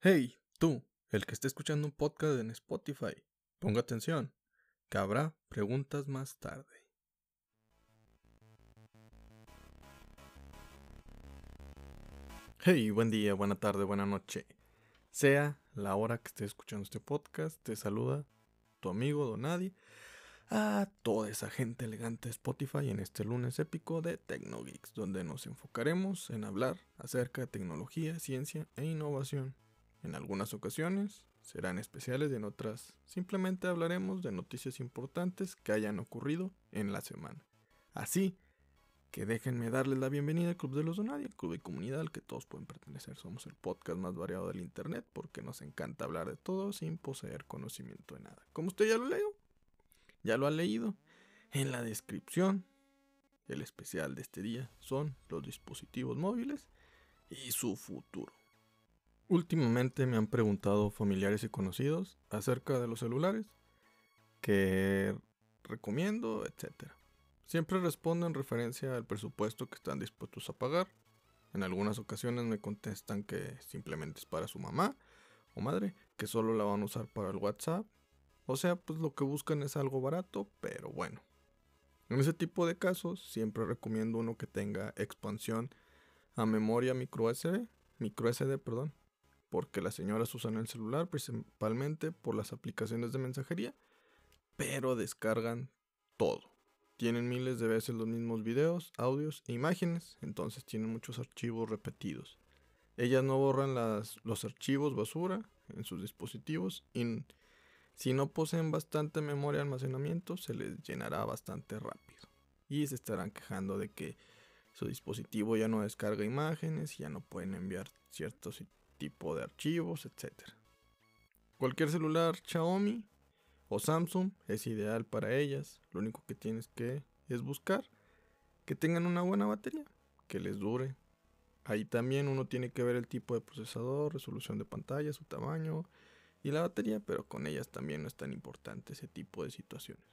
Hey, tú, el que esté escuchando un podcast en Spotify, ponga atención, que habrá preguntas más tarde. Hey, buen día, buena tarde, buena noche. Sea la hora que esté escuchando este podcast, te saluda tu amigo Donadi a toda esa gente elegante de Spotify en este lunes épico de Tecnogeeks, donde nos enfocaremos en hablar acerca de tecnología, ciencia e innovación. En algunas ocasiones serán especiales y en otras simplemente hablaremos de noticias importantes que hayan ocurrido en la semana. Así que déjenme darles la bienvenida al Club de los Donadi, el club de comunidad al que todos pueden pertenecer. Somos el podcast más variado del internet porque nos encanta hablar de todo sin poseer conocimiento de nada. Como usted ya lo leo, ya lo ha leído. En la descripción, el especial de este día son los dispositivos móviles y su futuro. Últimamente me han preguntado familiares y conocidos acerca de los celulares, que recomiendo, etc. Siempre respondo en referencia al presupuesto que están dispuestos a pagar. En algunas ocasiones me contestan que simplemente es para su mamá o madre, que solo la van a usar para el WhatsApp o sea, pues lo que buscan es algo barato, pero bueno. En ese tipo de casos siempre recomiendo uno que tenga expansión a memoria micro SD, micro SD, perdón, porque las señoras usan el celular principalmente por las aplicaciones de mensajería, pero descargan todo. Tienen miles de veces los mismos videos, audios e imágenes, entonces tienen muchos archivos repetidos. Ellas no borran los archivos basura en sus dispositivos y si no poseen bastante memoria de almacenamiento, se les llenará bastante rápido. Y se estarán quejando de que su dispositivo ya no descarga imágenes, ya no pueden enviar ciertos tipo de archivos, etc. Cualquier celular Xiaomi o Samsung es ideal para ellas. Lo único que tienes que es buscar que tengan una buena batería, que les dure. Ahí también uno tiene que ver el tipo de procesador, resolución de pantalla, su tamaño, y la batería, pero con ellas también no es tan importante ese tipo de situaciones.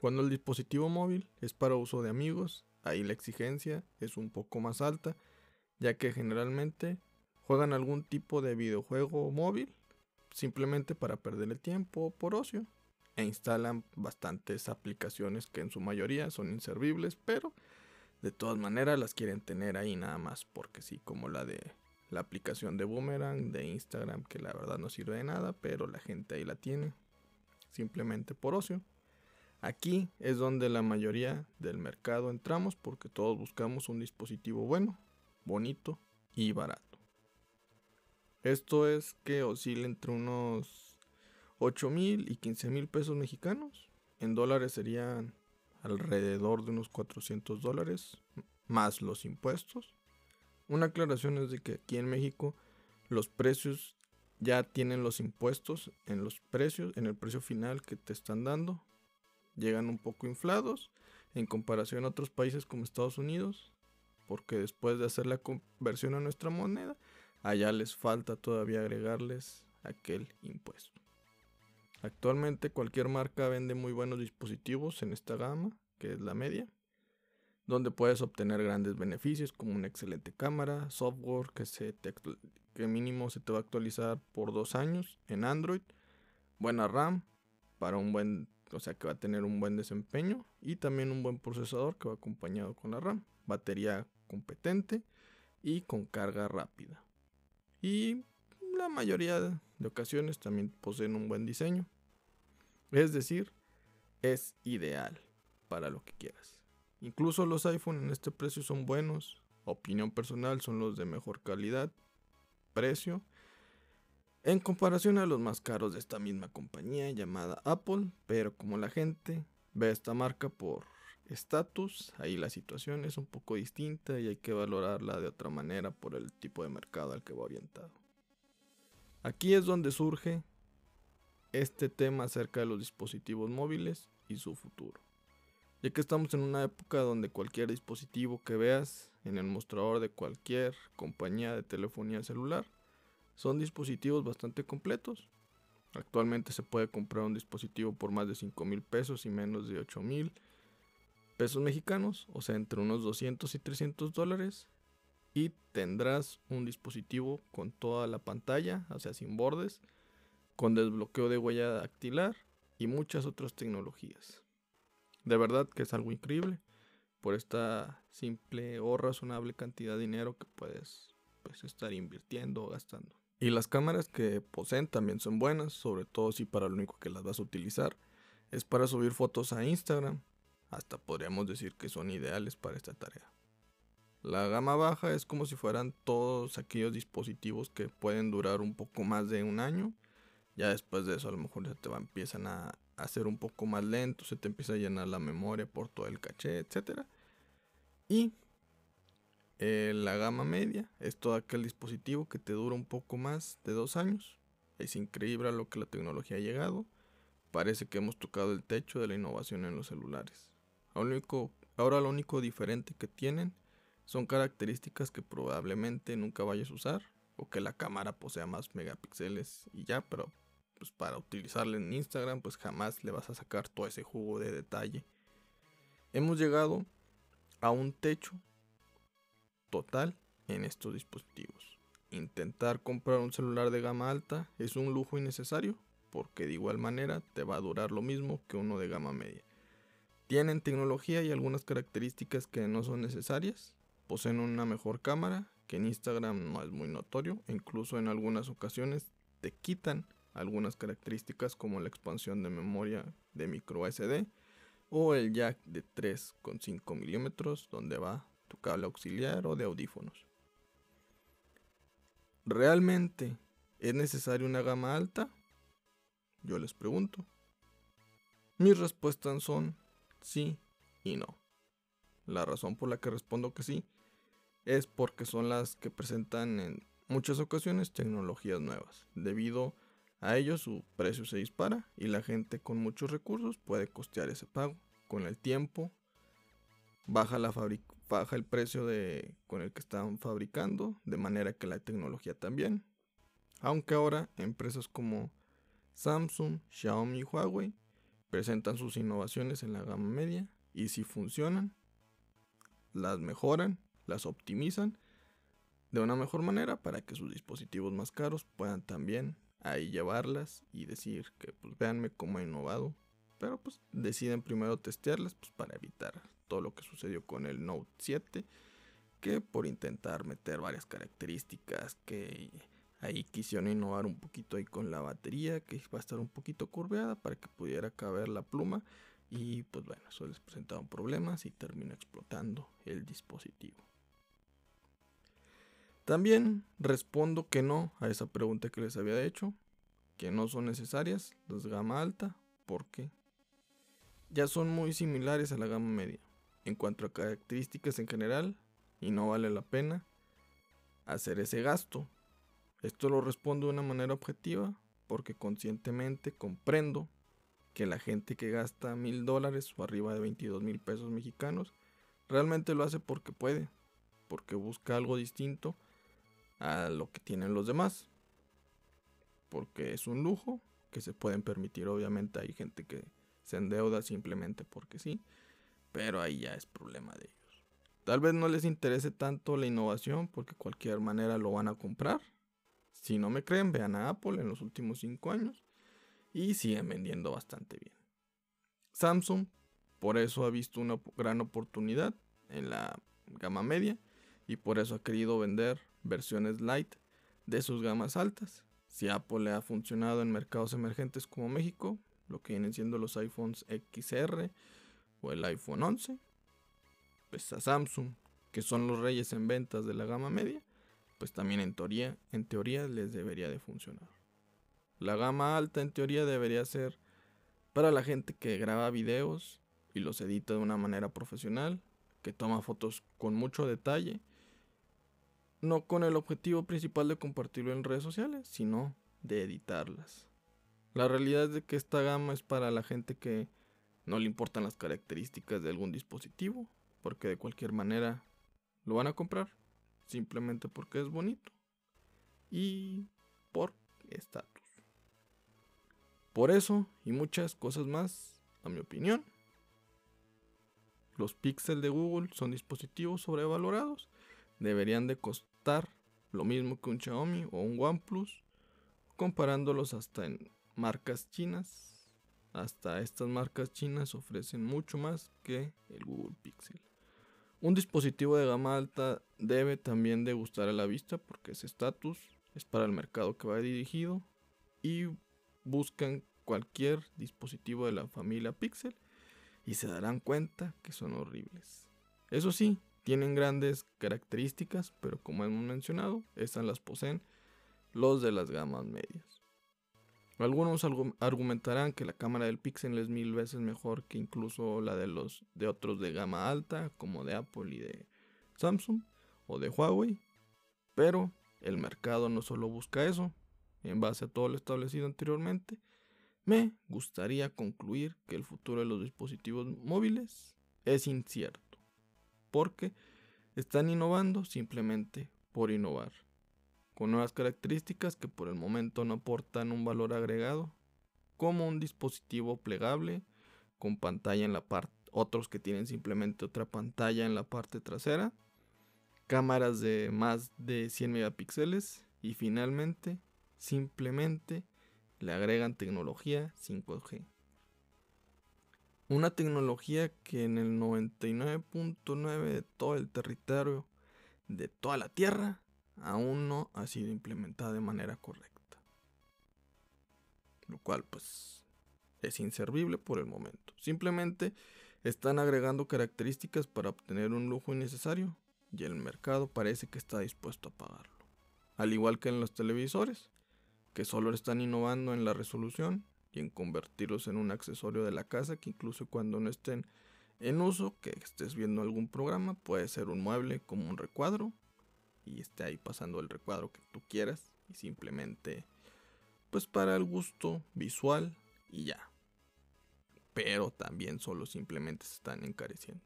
Cuando el dispositivo móvil es para uso de amigos, ahí la exigencia es un poco más alta, ya que generalmente juegan algún tipo de videojuego móvil simplemente para perder el tiempo por ocio e instalan bastantes aplicaciones que en su mayoría son inservibles, pero de todas maneras las quieren tener ahí nada más porque sí, como la de la aplicación de Boomerang de Instagram que la verdad no sirve de nada, pero la gente ahí la tiene simplemente por ocio. Aquí es donde la mayoría del mercado entramos porque todos buscamos un dispositivo bueno, bonito y barato. Esto es que oscila entre unos 8 mil y 15 mil pesos mexicanos. En dólares serían alrededor de unos 400 dólares más los impuestos. Una aclaración es de que aquí en México los precios ya tienen los impuestos en los precios, en el precio final que te están dando. Llegan un poco inflados en comparación a otros países como Estados Unidos, porque después de hacer la conversión a nuestra moneda, allá les falta todavía agregarles aquel impuesto. Actualmente cualquier marca vende muy buenos dispositivos en esta gama, que es la media donde puedes obtener grandes beneficios como una excelente cámara, software que, se que mínimo se te va a actualizar por dos años en Android, buena RAM para un buen, o sea que va a tener un buen desempeño y también un buen procesador que va acompañado con la RAM, batería competente y con carga rápida. Y la mayoría de ocasiones también poseen un buen diseño. Es decir, es ideal para lo que quieras. Incluso los iPhone en este precio son buenos. Opinión personal son los de mejor calidad, precio. En comparación a los más caros de esta misma compañía llamada Apple. Pero como la gente ve esta marca por estatus, ahí la situación es un poco distinta y hay que valorarla de otra manera por el tipo de mercado al que va orientado. Aquí es donde surge este tema acerca de los dispositivos móviles y su futuro ya que estamos en una época donde cualquier dispositivo que veas en el mostrador de cualquier compañía de telefonía celular son dispositivos bastante completos. Actualmente se puede comprar un dispositivo por más de 5 mil pesos y menos de 8 mil pesos mexicanos, o sea, entre unos 200 y 300 dólares. y tendrás un dispositivo con toda la pantalla, o sea, sin bordes, con desbloqueo de huella dactilar y muchas otras tecnologías. De verdad que es algo increíble. Por esta simple o razonable cantidad de dinero que puedes pues, estar invirtiendo o gastando. Y las cámaras que poseen también son buenas, sobre todo si para lo único que las vas a utilizar es para subir fotos a Instagram. Hasta podríamos decir que son ideales para esta tarea. La gama baja es como si fueran todos aquellos dispositivos que pueden durar un poco más de un año. Ya después de eso a lo mejor ya te empiezan a hacer un poco más lento, se te empieza a llenar la memoria por todo el caché, etc. Y eh, la gama media es todo aquel dispositivo que te dura un poco más de dos años. Es increíble a lo que la tecnología ha llegado. Parece que hemos tocado el techo de la innovación en los celulares. Ahora lo único diferente que tienen son características que probablemente nunca vayas a usar o que la cámara posea más megapíxeles y ya, pero pues para utilizarla en Instagram pues jamás le vas a sacar todo ese jugo de detalle. Hemos llegado a un techo total en estos dispositivos. Intentar comprar un celular de gama alta es un lujo innecesario porque de igual manera te va a durar lo mismo que uno de gama media. Tienen tecnología y algunas características que no son necesarias. Poseen una mejor cámara, que en Instagram no es muy notorio. Incluso en algunas ocasiones te quitan algunas características como la expansión de memoria de micro SD o el jack de 3,5 milímetros donde va tu cable auxiliar o de audífonos. ¿Realmente es necesaria una gama alta? Yo les pregunto. Mis respuestas son sí y no. La razón por la que respondo que sí es porque son las que presentan en muchas ocasiones tecnologías nuevas. Debido a ello su precio se dispara y la gente con muchos recursos puede costear ese pago. Con el tiempo baja la, baja el precio de, con el que están fabricando, de manera que la tecnología también. Aunque ahora empresas como Samsung, Xiaomi y Huawei presentan sus innovaciones en la gama media y si funcionan, las mejoran, las optimizan de una mejor manera para que sus dispositivos más caros puedan también ahí llevarlas y decir que pues véanme cómo he innovado. Pero pues deciden primero testearlas pues, para evitar todo lo que sucedió con el Note 7, que por intentar meter varias características que ahí quisieron innovar un poquito ahí con la batería, que va a estar un poquito curveada para que pudiera caber la pluma. Y pues bueno, eso les presentaron problemas y terminó explotando el dispositivo. También respondo que no a esa pregunta que les había hecho, que no son necesarias las gama alta, porque ya son muy similares a la gama media en cuanto a características en general y no vale la pena hacer ese gasto. Esto lo respondo de una manera objetiva porque conscientemente comprendo que la gente que gasta mil dólares o arriba de 22 mil pesos mexicanos realmente lo hace porque puede, porque busca algo distinto a lo que tienen los demás, porque es un lujo que se pueden permitir. Obviamente hay gente que se endeuda simplemente porque sí pero ahí ya es problema de ellos. Tal vez no les interese tanto la innovación porque cualquier manera lo van a comprar. Si no me creen, vean a Apple en los últimos 5 años y siguen vendiendo bastante bien. Samsung por eso ha visto una gran oportunidad en la gama media y por eso ha querido vender versiones light de sus gamas altas. Si Apple le ha funcionado en mercados emergentes como México, lo que vienen siendo los iPhones XR o el iPhone 11, pues a Samsung, que son los reyes en ventas de la gama media, pues también en teoría, en teoría les debería de funcionar. La gama alta en teoría debería ser para la gente que graba videos y los edita de una manera profesional, que toma fotos con mucho detalle, no con el objetivo principal de compartirlo en redes sociales, sino de editarlas. La realidad es de que esta gama es para la gente que no le importan las características de algún dispositivo, porque de cualquier manera lo van a comprar, simplemente porque es bonito y por estatus. Por eso y muchas cosas más, a mi opinión, los Pixel de Google son dispositivos sobrevalorados. deberían de costar lo mismo que un Xiaomi o un OnePlus, comparándolos hasta en marcas chinas. Hasta estas marcas chinas ofrecen mucho más que el Google Pixel. Un dispositivo de gama alta debe también de gustar a la vista porque es estatus, es para el mercado que va dirigido y buscan cualquier dispositivo de la familia Pixel y se darán cuenta que son horribles. Eso sí, tienen grandes características, pero como hemos mencionado, esas las poseen los de las gamas medias. Algunos argumentarán que la cámara del Pixel es mil veces mejor que incluso la de los de otros de gama alta, como de Apple y de Samsung o de Huawei, pero el mercado no solo busca eso. En base a todo lo establecido anteriormente, me gustaría concluir que el futuro de los dispositivos móviles es incierto, porque están innovando simplemente por innovar, con nuevas características que por el momento no aportan un valor agregado, como un dispositivo plegable con pantalla en la parte, otros que tienen simplemente otra pantalla en la parte trasera, cámaras de más de 100 megapíxeles y finalmente, simplemente le agregan tecnología 5G. Una tecnología que en el 99.9 de todo el territorio de toda la Tierra aún no ha sido implementada de manera correcta. Lo cual pues es inservible por el momento. Simplemente están agregando características para obtener un lujo innecesario y el mercado parece que está dispuesto a pagarlo. Al igual que en los televisores que solo están innovando en la resolución y en convertirlos en un accesorio de la casa que incluso cuando no estén en uso, que estés viendo algún programa, puede ser un mueble como un recuadro y esté ahí pasando el recuadro que tú quieras y simplemente pues para el gusto visual y ya. Pero también solo simplemente se están encareciendo.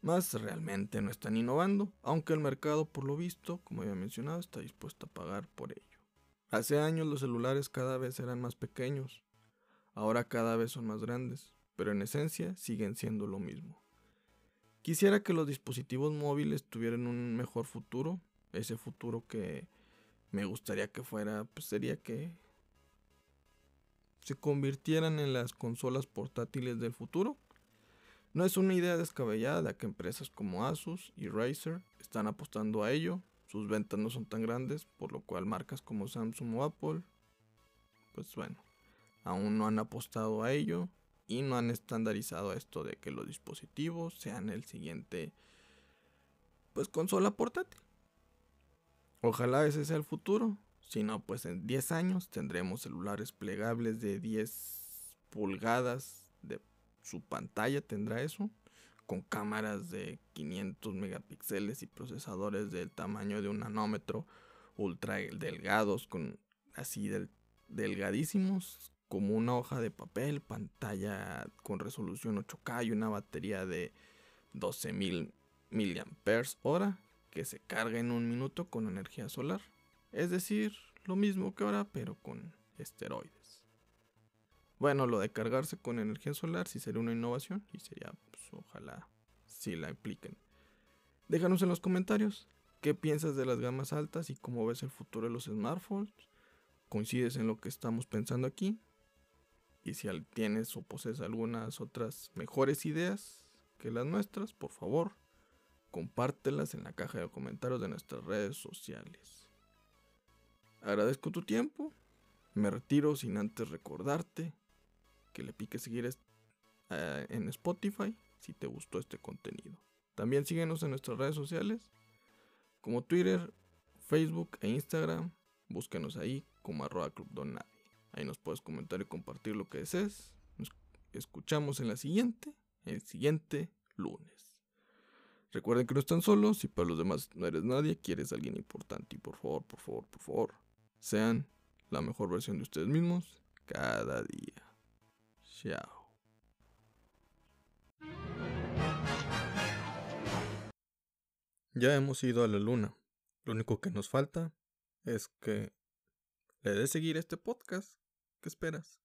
Más realmente no están innovando, aunque el mercado por lo visto, como había mencionado, está dispuesto a pagar por ello. Hace años los celulares cada vez eran más pequeños, ahora cada vez son más grandes, pero en esencia siguen siendo lo mismo. Quisiera que los dispositivos móviles tuvieran un mejor futuro, ese futuro que me gustaría que fuera, pues sería que se convirtieran en las consolas portátiles del futuro. No es una idea descabellada que empresas como Asus y Razer están apostando a ello, sus ventas no son tan grandes, por lo cual marcas como Samsung o Apple, pues bueno, aún no han apostado a ello y no han estandarizado esto de que los dispositivos sean el siguiente, pues consola portátil. Ojalá ese sea el futuro. Si no, pues en 10 años tendremos celulares plegables de 10 pulgadas de su pantalla, tendrá eso con cámaras de 500 megapíxeles y procesadores del tamaño de un nanómetro, ultra delgados, con así del, delgadísimos, como una hoja de papel, pantalla con resolución 8K y una batería de 12.000 mAh que se carga en un minuto con energía solar. Es decir, lo mismo que ahora, pero con esteroides. Bueno, lo de cargarse con energía solar sí sería una innovación y sería ojalá si la impliquen. Déjanos en los comentarios qué piensas de las gamas altas y cómo ves el futuro de los smartphones. ¿Coincides en lo que estamos pensando aquí? Y si tienes o posees algunas otras mejores ideas que las nuestras, por favor, compártelas en la caja de comentarios de nuestras redes sociales. Agradezco tu tiempo. Me retiro sin antes recordarte que le pique seguir eh, en Spotify si te gustó este contenido. También síguenos en nuestras redes sociales como Twitter, Facebook e Instagram. Búsquenos ahí como arroba club Ahí nos puedes comentar y compartir lo que desees. Nos escuchamos en la siguiente, el siguiente lunes. Recuerden que no están solos y para los demás no eres nadie, quieres a alguien importante y por favor, por favor, por favor, sean la mejor versión de ustedes mismos cada día. Chao. Ya hemos ido a la luna. Lo único que nos falta es que le des seguir este podcast. ¿Qué esperas?